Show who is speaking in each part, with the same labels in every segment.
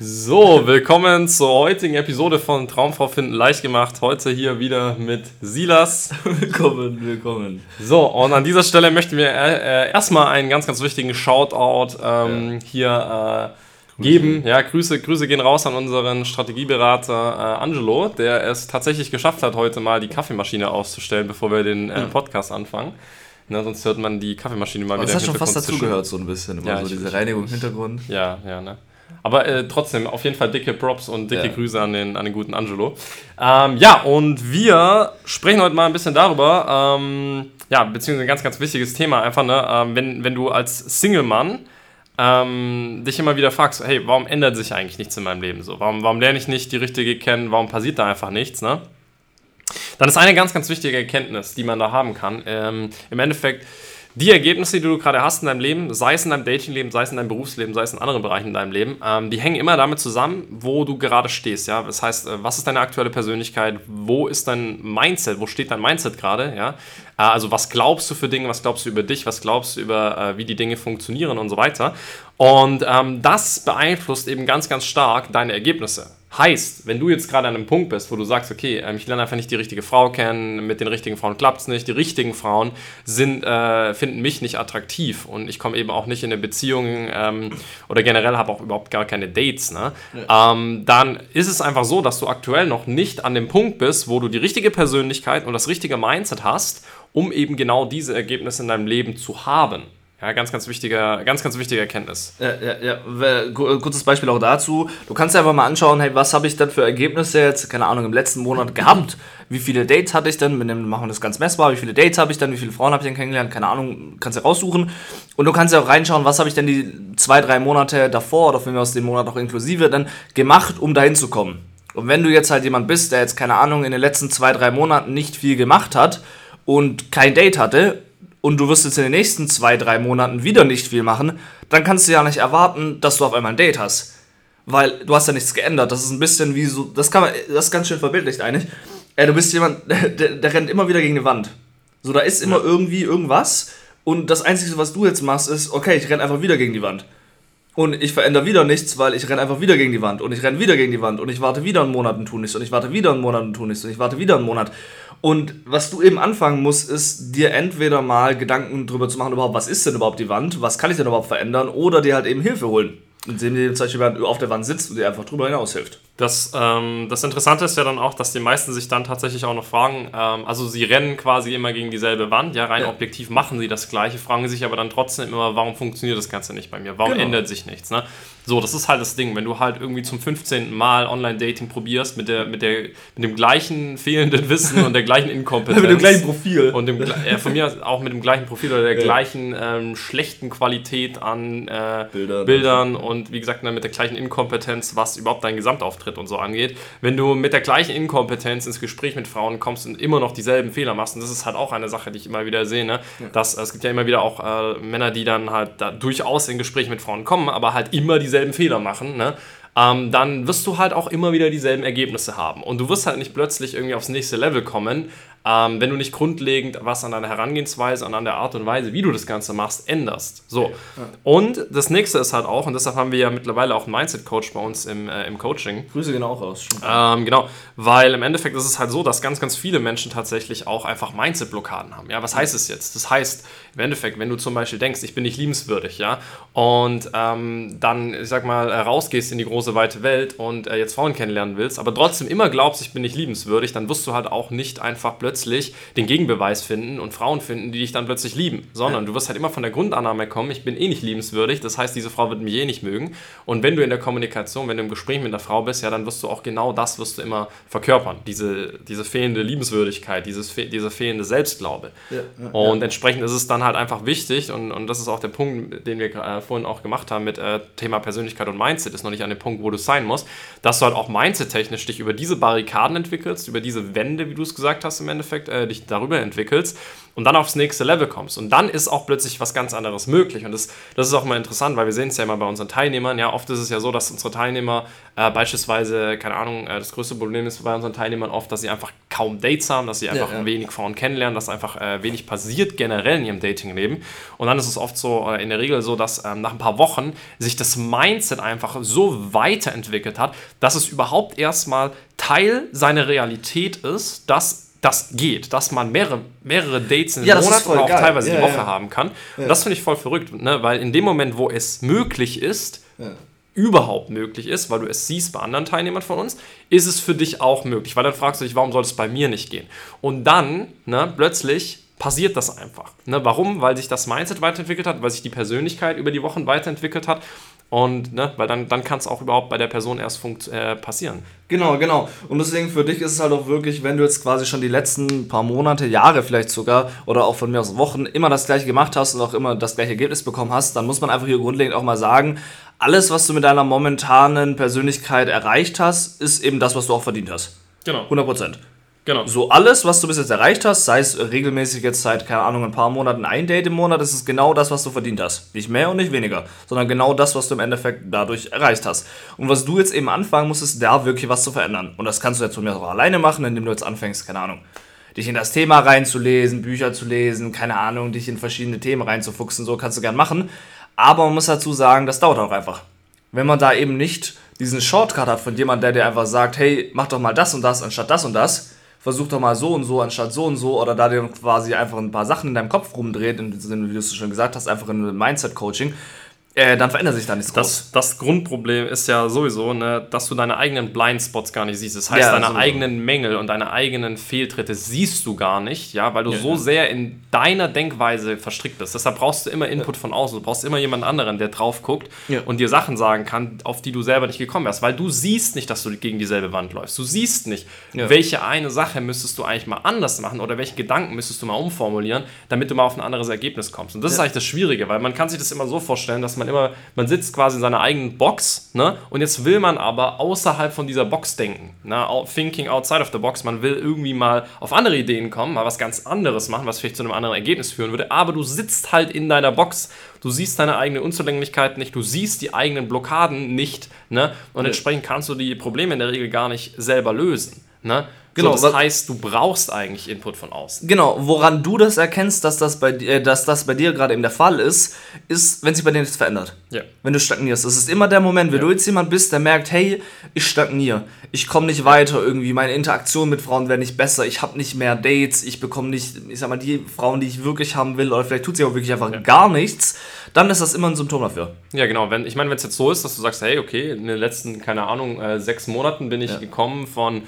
Speaker 1: So, willkommen zur heutigen Episode von Traumfrau finden leicht gemacht. Heute hier wieder mit Silas.
Speaker 2: willkommen, willkommen.
Speaker 1: So, und an dieser Stelle möchten wir äh, erstmal einen ganz, ganz wichtigen Shoutout ähm, ja. hier äh, geben. Ja, Grüße, Grüße gehen raus an unseren Strategieberater äh, Angelo, der es tatsächlich geschafft hat, heute mal die Kaffeemaschine auszustellen, bevor wir den äh, Podcast anfangen. Na, sonst hört man die Kaffeemaschine mal
Speaker 2: Aber wieder. Das hat schon fast dazugehört, so ein bisschen. Immer ja, so diese Reinigung im Hintergrund.
Speaker 1: Ja, ja, ne? Aber äh, trotzdem, auf jeden Fall dicke Props und dicke ja. Grüße an den, an den guten Angelo. Ähm, ja, und wir sprechen heute mal ein bisschen darüber, ähm, ja, beziehungsweise ein ganz, ganz wichtiges Thema einfach, ne? Ähm, wenn, wenn du als Single-Mann ähm, dich immer wieder fragst, hey, warum ändert sich eigentlich nichts in meinem Leben so? Warum, warum lerne ich nicht die richtige kennen? Warum passiert da einfach nichts, ne? Dann ist eine ganz, ganz wichtige Erkenntnis, die man da haben kann. Ähm, Im Endeffekt, die Ergebnisse, die du gerade hast in deinem Leben, sei es in deinem Datingleben, sei es in deinem Berufsleben, sei es in anderen Bereichen in deinem Leben, ähm, die hängen immer damit zusammen, wo du gerade stehst. Ja? Das heißt, äh, was ist deine aktuelle Persönlichkeit? Wo ist dein Mindset? Wo steht dein Mindset gerade? Ja? Äh, also was glaubst du für Dinge? Was glaubst du über dich? Was glaubst du über, äh, wie die Dinge funktionieren und so weiter? Und ähm, das beeinflusst eben ganz, ganz stark deine Ergebnisse. Heißt, wenn du jetzt gerade an einem Punkt bist, wo du sagst, okay, ähm, ich lerne einfach nicht die richtige Frau kennen, mit den richtigen Frauen klappt es nicht, die richtigen Frauen sind, äh, finden mich nicht attraktiv und ich komme eben auch nicht in eine Beziehung ähm, oder generell habe auch überhaupt gar keine Dates, ne? Ja. Ähm, dann ist es einfach so, dass du aktuell noch nicht an dem Punkt bist, wo du die richtige Persönlichkeit und das richtige Mindset hast, um eben genau diese Ergebnisse in deinem Leben zu haben. Ja, ganz, ganz wichtige, ganz, ganz wichtige Erkenntnis.
Speaker 2: Ja, ja, ja. Kurzes Beispiel auch dazu. Du kannst dir einfach mal anschauen, hey, was habe ich denn für Ergebnisse jetzt, keine Ahnung, im letzten Monat gehabt? Wie viele Dates hatte ich denn? Wir machen das ganz messbar. Wie viele Dates habe ich denn? Wie viele Frauen habe ich denn kennengelernt? Keine Ahnung, kannst du raussuchen. Und du kannst ja auch reinschauen, was habe ich denn die zwei, drei Monate davor oder wenn wir aus dem Monat auch inklusive dann gemacht, um dahin zu kommen. Und wenn du jetzt halt jemand bist, der jetzt, keine Ahnung, in den letzten zwei, drei Monaten nicht viel gemacht hat und kein Date hatte und du wirst jetzt in den nächsten zwei, drei Monaten wieder nicht viel machen, dann kannst du ja nicht erwarten, dass du auf einmal ein Date hast. Weil du hast ja nichts geändert. Das ist ein bisschen wie so, das kann man, das ist ganz schön verbildlicht eigentlich. Äh, du bist jemand, der, der, rennt immer wieder gegen die Wand. So, da ist immer irgendwie irgendwas und das Einzige, was du jetzt machst, ist, okay, ich renne einfach wieder gegen die Wand. Und ich verändere wieder nichts, weil ich renne einfach wieder gegen die Wand und ich renne wieder gegen die Wand und ich warte wieder einen Monat und tu nichts und ich warte wieder einen Monat und tu nichts und ich warte wieder einen Monat. Und was du eben anfangen musst, ist dir entweder mal Gedanken darüber zu machen, überhaupt, was ist denn überhaupt die Wand, was kann ich denn überhaupt verändern, oder dir halt eben Hilfe holen. Indem dir zum Beispiel auf der Wand sitzt und dir einfach drüber hinaus hilft.
Speaker 1: Das, ähm, das Interessante ist ja dann auch, dass die meisten sich dann tatsächlich auch noch fragen, ähm, also sie rennen quasi immer gegen dieselbe Wand, ja, rein ja. objektiv machen sie das Gleiche, fragen sich aber dann trotzdem immer, warum funktioniert das Ganze nicht bei mir? Warum genau. ändert sich nichts? Ne? So, das ist halt das Ding. Wenn du halt irgendwie zum 15. Mal Online-Dating probierst mit, der, mit, der, mit dem gleichen fehlenden Wissen und der gleichen Inkompetenz.
Speaker 2: mit dem gleichen Profil.
Speaker 1: Und dem, äh, von mir auch mit dem gleichen Profil oder der ja. gleichen ähm, schlechten Qualität an äh, Bildern, Bildern und wie gesagt, mit der gleichen Inkompetenz, was überhaupt dein Gesamtauftritt und so angeht. Wenn du mit der gleichen Inkompetenz ins Gespräch mit Frauen kommst und immer noch dieselben Fehler machst, und das ist halt auch eine Sache, die ich immer wieder sehe, ne? Ja. Dass, es gibt ja immer wieder auch äh, Männer, die dann halt da durchaus in Gespräch mit Frauen kommen, aber halt immer dieselben dieselben Fehler machen, ne? Ähm, dann wirst du halt auch immer wieder dieselben Ergebnisse haben. Und du wirst halt nicht plötzlich irgendwie aufs nächste Level kommen, ähm, wenn du nicht grundlegend was an deiner Herangehensweise und an der Art und Weise, wie du das Ganze machst, änderst. So. Und das nächste ist halt auch, und deshalb haben wir ja mittlerweile auch einen Mindset-Coach bei uns im, äh, im Coaching.
Speaker 2: Grüße genau auch raus.
Speaker 1: Ähm, genau, weil im Endeffekt ist es halt so, dass ganz, ganz viele Menschen tatsächlich auch einfach Mindset-Blockaden haben. Ja, was heißt es jetzt? Das heißt, im Endeffekt, wenn du zum Beispiel denkst, ich bin nicht liebenswürdig, ja, und ähm, dann, ich sag mal, rausgehst in die große weite Welt und äh, jetzt Frauen kennenlernen willst, aber trotzdem immer glaubst, ich bin nicht liebenswürdig, dann wirst du halt auch nicht einfach plötzlich den Gegenbeweis finden und Frauen finden, die dich dann plötzlich lieben, sondern du wirst halt immer von der Grundannahme kommen, ich bin eh nicht liebenswürdig, das heißt, diese Frau wird mich eh nicht mögen. Und wenn du in der Kommunikation, wenn du im Gespräch mit der Frau bist, ja, dann wirst du auch genau das wirst du immer verkörpern, diese, diese fehlende Liebenswürdigkeit, dieses, diese fehlende Selbstglaube. Ja, ja, und ja. entsprechend ist es dann halt halt einfach wichtig und, und das ist auch der Punkt, den wir äh, vorhin auch gemacht haben mit äh, Thema Persönlichkeit und Mindset, ist noch nicht an dem Punkt, wo du sein musst, dass du halt auch Mindset-technisch dich über diese Barrikaden entwickelst, über diese Wände, wie du es gesagt hast im Endeffekt Endeffekt äh, dich darüber entwickelst und dann aufs nächste Level kommst. Und dann ist auch plötzlich was ganz anderes möglich. Und das, das ist auch mal interessant, weil wir sehen es ja immer bei unseren Teilnehmern. Ja, oft ist es ja so, dass unsere Teilnehmer äh, beispielsweise, keine Ahnung, äh, das größte Problem ist bei unseren Teilnehmern oft, dass sie einfach kaum Dates haben, dass sie einfach ja, ja. wenig Frauen kennenlernen, dass einfach äh, wenig passiert generell in ihrem Datingleben. Und dann ist es oft so, äh, in der Regel so, dass ähm, nach ein paar Wochen sich das Mindset einfach so weiterentwickelt hat, dass es überhaupt erstmal Teil seiner Realität ist, dass das geht, dass man mehrere, mehrere Dates in ja, Monat oder auch geil. teilweise ja, die Woche ja. haben kann. Und das finde ich voll verrückt, ne? weil in dem Moment, wo es möglich ist, überhaupt möglich ist, weil du es siehst bei anderen Teilnehmern von uns, ist es für dich auch möglich, weil dann fragst du dich, warum soll es bei mir nicht gehen? Und dann, ne, plötzlich passiert das einfach. Ne? Warum? Weil sich das Mindset weiterentwickelt hat, weil sich die Persönlichkeit über die Wochen weiterentwickelt hat und, ne, weil dann, dann kann es auch überhaupt bei der Person erst funkt, äh, passieren.
Speaker 2: Genau, genau. Und deswegen für dich ist es halt auch wirklich, wenn du jetzt quasi schon die letzten paar Monate, Jahre vielleicht sogar, oder auch von mir aus Wochen, immer das gleiche gemacht hast und auch immer das gleiche Ergebnis bekommen hast, dann muss man einfach hier grundlegend auch mal sagen, alles, was du mit deiner momentanen Persönlichkeit erreicht hast, ist eben das, was du auch verdient hast. Genau. 100 Prozent. Genau. So alles, was du bis jetzt erreicht hast, sei es regelmäßig jetzt seit, keine Ahnung, ein paar Monaten ein Date im Monat, ist es genau das, was du verdient hast. Nicht mehr und nicht weniger, sondern genau das, was du im Endeffekt dadurch erreicht hast. Und was du jetzt eben anfangen musst, ist da wirklich was zu verändern. Und das kannst du jetzt von mir auch alleine machen, indem du jetzt anfängst, keine Ahnung, dich in das Thema reinzulesen, Bücher zu lesen, keine Ahnung, dich in verschiedene Themen reinzufuchsen, so kannst du gern machen. Aber man muss dazu sagen, das dauert auch einfach. Wenn man da eben nicht diesen Shortcut hat von jemandem, der dir einfach sagt, hey, mach doch mal das und das anstatt das und das, versuch doch mal so und so anstatt so und so oder da dir quasi einfach ein paar Sachen in deinem Kopf rumdreht, in, wie du es schon gesagt hast, einfach in Mindset-Coaching, äh, dann verändert sich da nichts
Speaker 1: das, das Grundproblem ist ja sowieso, ne, dass du deine eigenen Blindspots gar nicht siehst. Das heißt, ja, deine sowieso. eigenen Mängel und deine eigenen Fehltritte siehst du gar nicht, ja, weil du ja, so ja. sehr in deiner Denkweise verstrickt bist. Deshalb brauchst du immer Input von außen. Du brauchst immer jemanden anderen, der drauf guckt und dir Sachen sagen kann, auf die du selber nicht gekommen wärst. Weil du siehst nicht, dass du gegen dieselbe Wand läufst. Du siehst nicht, welche eine Sache müsstest du eigentlich mal anders machen oder welche Gedanken müsstest du mal umformulieren, damit du mal auf ein anderes Ergebnis kommst. Und das ist eigentlich das Schwierige, weil man kann sich das immer so vorstellen, dass man immer, man sitzt quasi in seiner eigenen Box, ne? Und jetzt will man aber außerhalb von dieser Box denken, ne? Thinking outside of the box. Man will irgendwie mal auf andere Ideen kommen, mal was ganz anderes machen, was vielleicht zu einem anderen Ergebnis führen würde. Aber du sitzt halt in deiner Box. Du siehst deine eigene Unzulänglichkeit nicht, du siehst die eigenen Blockaden nicht, ne? Und entsprechend kannst du die Probleme in der Regel gar nicht selber lösen, ne? Genau, so, das heißt, du brauchst eigentlich Input von außen.
Speaker 2: Genau, woran du das erkennst, dass das bei, äh, dass das bei dir gerade eben der Fall ist, ist, wenn sich bei dir nichts verändert. Ja. Wenn du stagnierst. Das ist immer der Moment, wenn ja. du jetzt jemand bist, der merkt, hey, ich stagniere, ich komme nicht weiter irgendwie, meine Interaktion mit Frauen werden nicht besser, ich habe nicht mehr Dates, ich bekomme nicht, ich sag mal, die Frauen, die ich wirklich haben will, oder vielleicht tut sie auch wirklich einfach ja. gar nichts, dann ist das immer ein Symptom dafür.
Speaker 1: Ja, genau. Wenn, ich meine, wenn es jetzt so ist, dass du sagst, hey, okay, in den letzten, keine Ahnung, äh, sechs Monaten bin ich gekommen von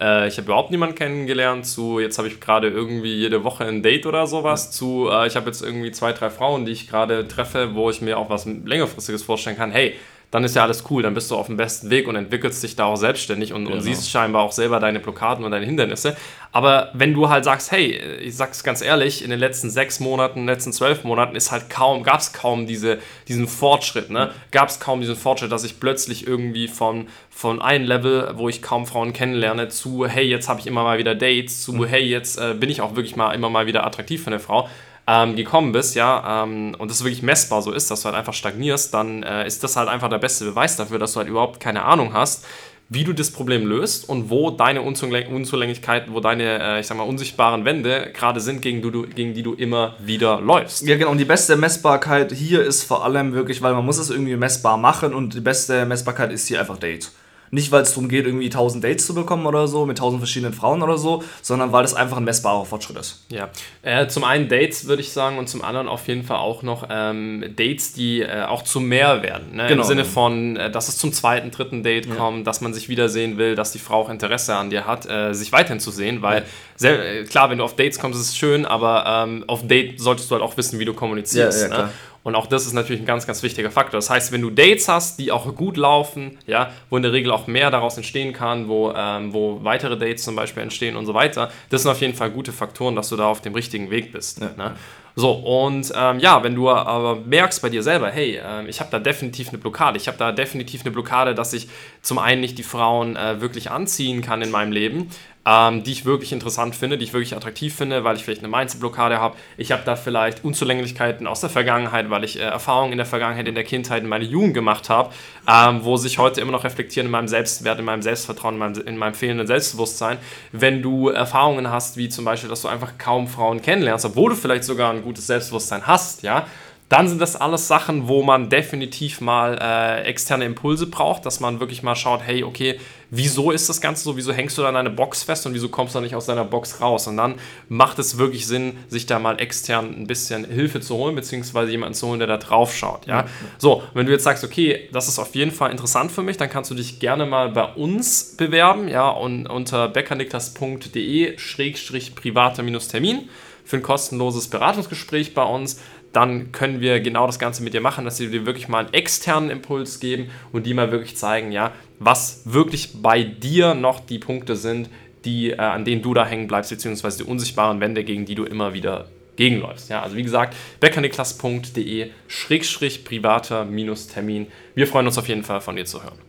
Speaker 1: äh, ich habe überhaupt niemanden kennengelernt, zu jetzt habe ich gerade irgendwie jede Woche ein Date oder sowas, zu äh, ich habe jetzt irgendwie zwei, drei Frauen, die ich gerade treffe, wo ich mir auch was längerfristiges vorstellen kann. Hey, dann ist ja alles cool, dann bist du auf dem besten Weg und entwickelst dich da auch selbstständig und, genau. und siehst scheinbar auch selber deine Blockaden und deine Hindernisse. Aber wenn du halt sagst, hey, ich sag's ganz ehrlich, in den letzten sechs Monaten, in den letzten zwölf Monaten ist halt kaum, gab es kaum diese, diesen Fortschritt, ne? Gab es kaum diesen Fortschritt, dass ich plötzlich irgendwie von, von einem Level, wo ich kaum Frauen kennenlerne, zu, hey, jetzt habe ich immer mal wieder Dates, zu, mhm. hey, jetzt äh, bin ich auch wirklich mal immer mal wieder attraktiv für eine Frau ähm, gekommen bist, ja, ähm, und das wirklich messbar so ist, dass du halt einfach stagnierst, dann äh, ist das halt einfach der beste Beweis dafür, dass du halt überhaupt keine Ahnung hast, wie du das Problem löst und wo deine Unzulänglichkeiten, wo deine, äh, ich sag mal, unsichtbaren Wände gerade sind, gegen, du, gegen die du immer wieder läufst.
Speaker 2: Ja, genau. Und die beste Messbarkeit hier ist vor allem wirklich, weil man muss es irgendwie messbar machen und die beste Messbarkeit ist hier einfach Date. Nicht, weil es darum geht, irgendwie 1000 Dates zu bekommen oder so, mit 1000 verschiedenen Frauen oder so, sondern weil es einfach ein messbarer Fortschritt ist.
Speaker 1: Ja, äh, zum einen Dates würde ich sagen und zum anderen auf jeden Fall auch noch ähm, Dates, die äh, auch zu mehr werden. Ne? Genau. Im Sinne von, äh, dass es zum zweiten, dritten Date ja. kommt, dass man sich wiedersehen will, dass die Frau auch Interesse an dir hat, äh, sich weiterhin zu sehen, weil sehr, äh, klar, wenn du auf Dates kommst, ist es schön, aber ähm, auf Date solltest du halt auch wissen, wie du kommunizierst. Ja, ja, ne? Und auch das ist natürlich ein ganz, ganz wichtiger Faktor. Das heißt, wenn du Dates hast, die auch gut laufen, ja, wo in der Regel auch mehr daraus entstehen kann, wo, ähm, wo weitere Dates zum Beispiel entstehen und so weiter, das sind auf jeden Fall gute Faktoren, dass du da auf dem richtigen Weg bist. Ja. Ne? So, und ähm, ja, wenn du aber merkst bei dir selber, hey, äh, ich habe da definitiv eine Blockade, ich habe da definitiv eine Blockade, dass ich zum einen nicht die Frauen äh, wirklich anziehen kann in meinem Leben, ähm, die ich wirklich interessant finde, die ich wirklich attraktiv finde, weil ich vielleicht eine Mindset-Blockade habe. Ich habe da vielleicht Unzulänglichkeiten aus der Vergangenheit, weil ich äh, Erfahrungen in der Vergangenheit, in der Kindheit, in meiner Jugend gemacht habe, ähm, wo sich heute immer noch reflektieren in meinem Selbstwert, in meinem Selbstvertrauen, in meinem, in meinem fehlenden Selbstbewusstsein. Wenn du Erfahrungen hast, wie zum Beispiel, dass du einfach kaum Frauen kennenlernst, obwohl du vielleicht sogar ein gutes Selbstbewusstsein hast, ja, dann sind das alles Sachen, wo man definitiv mal äh, externe Impulse braucht, dass man wirklich mal schaut, hey, okay, wieso ist das Ganze so, wieso hängst du da an deine Box fest und wieso kommst du da nicht aus deiner Box raus? Und dann macht es wirklich Sinn, sich da mal extern ein bisschen Hilfe zu holen, beziehungsweise jemanden zu holen, der da drauf schaut. Ja? So, wenn du jetzt sagst, okay, das ist auf jeden Fall interessant für mich, dann kannst du dich gerne mal bei uns bewerben, ja, und unter beckerniklas.de-privater-termin für ein kostenloses Beratungsgespräch bei uns dann können wir genau das Ganze mit dir machen, dass wir dir wirklich mal einen externen Impuls geben und die mal wirklich zeigen, ja, was wirklich bei dir noch die Punkte sind, die, äh, an denen du da hängen bleibst, beziehungsweise die unsichtbaren Wände, gegen die du immer wieder gegenläufst. Ja, also wie gesagt, beckerniklas.de-privater-termin. Wir freuen uns auf jeden Fall von dir zu hören.